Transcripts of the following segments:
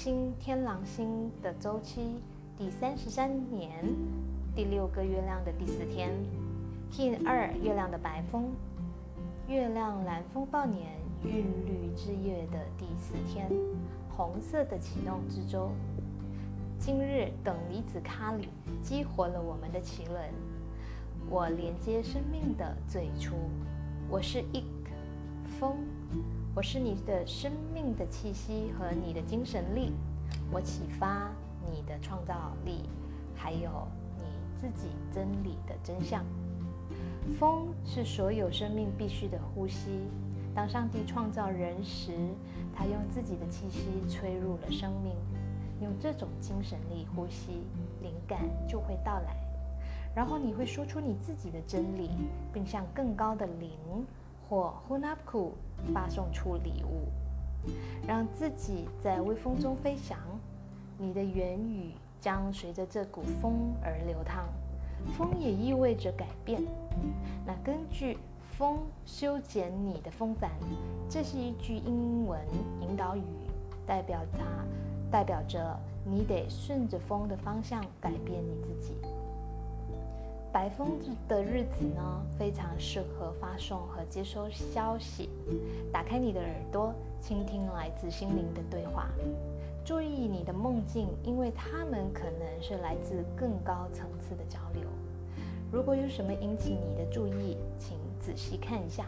星天狼星的周期第三十三年第六个月亮的第四天，King 二月亮的白风，月亮蓝风暴年韵律之月的第四天，红色的启动之周。今日等离子咖喱激活了我们的脐轮，我连接生命的最初。我是 Ik 风，我是你的生命的气息和你的精神力，我启发你的创造力，还有你自己真理的真相。风是所有生命必须的呼吸。当上帝创造人时，他用自己的气息吹入了生命。用这种精神力呼吸，灵感就会到来。然后你会说出你自己的真理，并向更高的灵或 Hunapku 发送出礼物，让自己在微风中飞翔。你的言语将随着这股风而流淌。风也意味着改变。那根据风修剪你的风帆，这是一句英文引导语，代表它。代表着你得顺着风的方向改变你自己。白风的日子呢，非常适合发送和接收消息。打开你的耳朵，倾听来自心灵的对话。注意你的梦境，因为它们可能是来自更高层次的交流。如果有什么引起你的注意，请仔细看一下，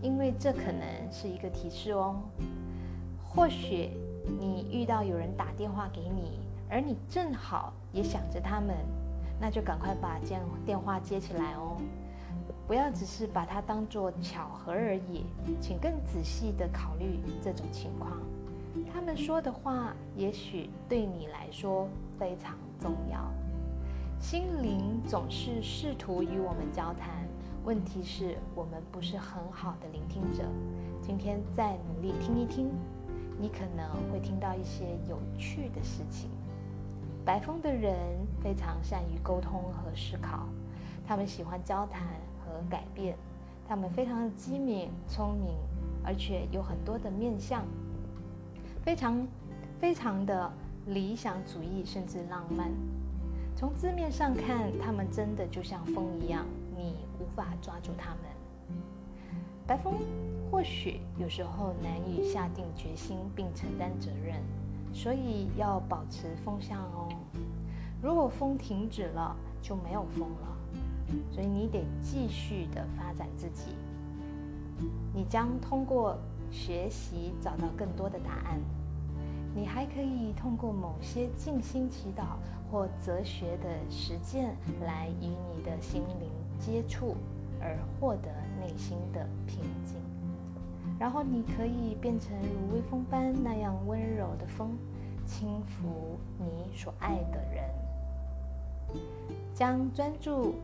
因为这可能是一个提示哦。或许。你遇到有人打电话给你，而你正好也想着他们，那就赶快把电电话接起来哦，不要只是把它当做巧合而已，请更仔细的考虑这种情况。他们说的话也许对你来说非常重要。心灵总是试图与我们交谈，问题是我们不是很好的聆听者。今天再努力听一听。你可能会听到一些有趣的事情。白风的人非常善于沟通和思考，他们喜欢交谈和改变，他们非常的机敏、聪明，而且有很多的面相，非常非常的理想主义，甚至浪漫。从字面上看，他们真的就像风一样，你无法抓住他们。白风。或许有时候难以下定决心并承担责任，所以要保持风向哦。如果风停止了，就没有风了，所以你得继续的发展自己。你将通过学习找到更多的答案。你还可以通过某些静心祈祷或哲学的实践来与你的心灵接触，而获得内心的平静。然后你可以变成如微风般那样温柔的风，轻抚你所爱的人。将专注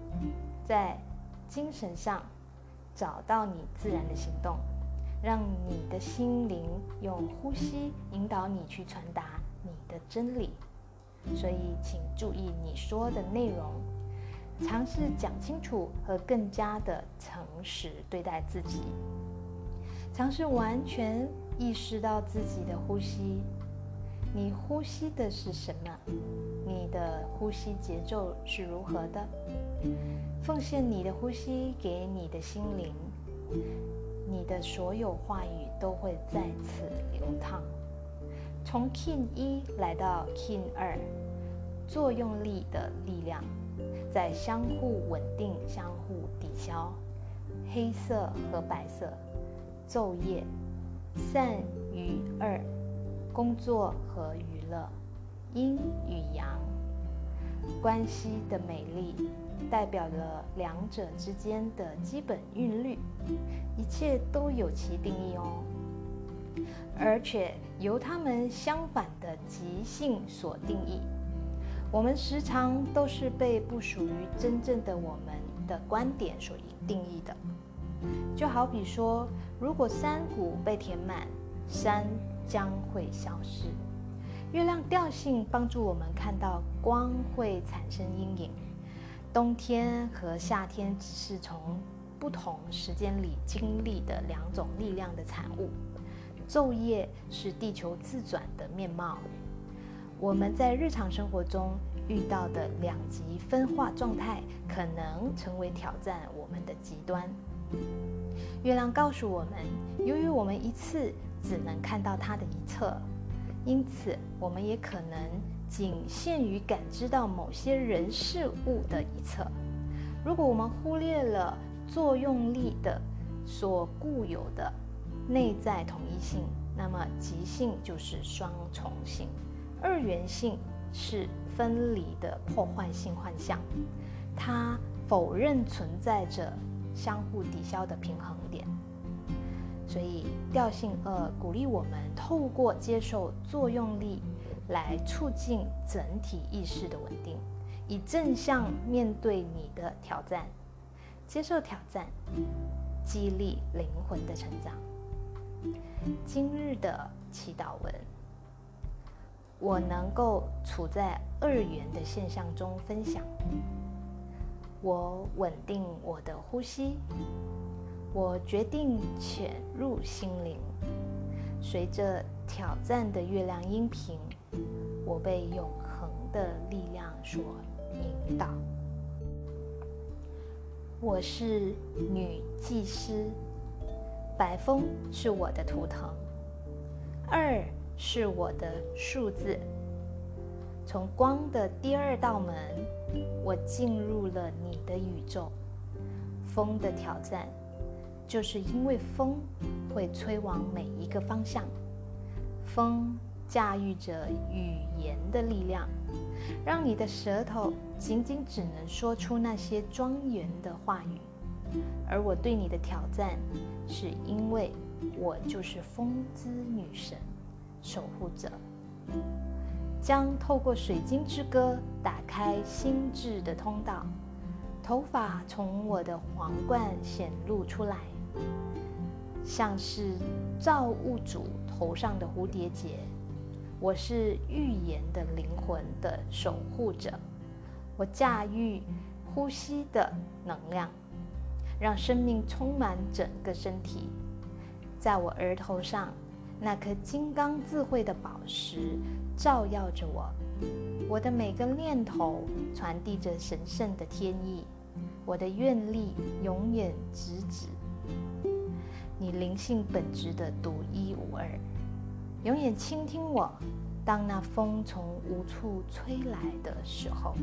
在精神上，找到你自然的行动，让你的心灵用呼吸引导你去传达你的真理。所以，请注意你说的内容，尝试讲清楚和更加的诚实对待自己。尝试完全意识到自己的呼吸，你呼吸的是什么？你的呼吸节奏是如何的？奉献你的呼吸给你的心灵，你的所有话语都会在此流淌。从 Kin 一来到 Kin 二，作用力的力量在相互稳定、相互抵消。黑色和白色。昼夜，善与恶，工作和娱乐，阴与阳，关系的美丽，代表了两者之间的基本韵律，一切都有其定义哦，而且由它们相反的极性所定义。我们时常都是被不属于真正的我们的观点所定义的。就好比说，如果山谷被填满，山将会消失。月亮调性帮助我们看到光会产生阴影。冬天和夏天只是从不同时间里经历的两种力量的产物。昼夜是地球自转的面貌，我们在日常生活中遇到的两极分化状态，可能成为挑战我们的极端。月亮告诉我们，由于我们一次只能看到它的一侧，因此我们也可能仅限于感知到某些人事物的一侧。如果我们忽略了作用力的所固有的内在统一性，那么极性就是双重性，二元性是分离的破坏性幻象，它否认存在着相互抵消的平衡点。所以调性二鼓励我们透过接受作用力来促进整体意识的稳定。以正向面对你的挑战，接受挑战，激励灵魂的成长。今日的祈祷文：我能够处在二元的现象中分享。我稳定我的呼吸。我决定潜入心灵。随着挑战的月亮音频，我被永恒的力量所。引导。我是女祭司，白风是我的图腾，二是我的数字。从光的第二道门，我进入了你的宇宙。风的挑战，就是因为风会吹往每一个方向。风。驾驭着语言的力量，让你的舌头仅仅只能说出那些庄严的话语。而我对你的挑战，是因为我就是风之女神，守护者，将透过水晶之歌打开心智的通道。头发从我的皇冠显露出来，像是造物主头上的蝴蝶结。我是预言的灵魂的守护者，我驾驭呼吸的能量，让生命充满整个身体。在我额头上，那颗金刚智慧的宝石照耀着我。我的每个念头传递着神圣的天意，我的愿力永远直指你灵性本质的独一无二。永远倾听我，当那风从无处吹来的时候。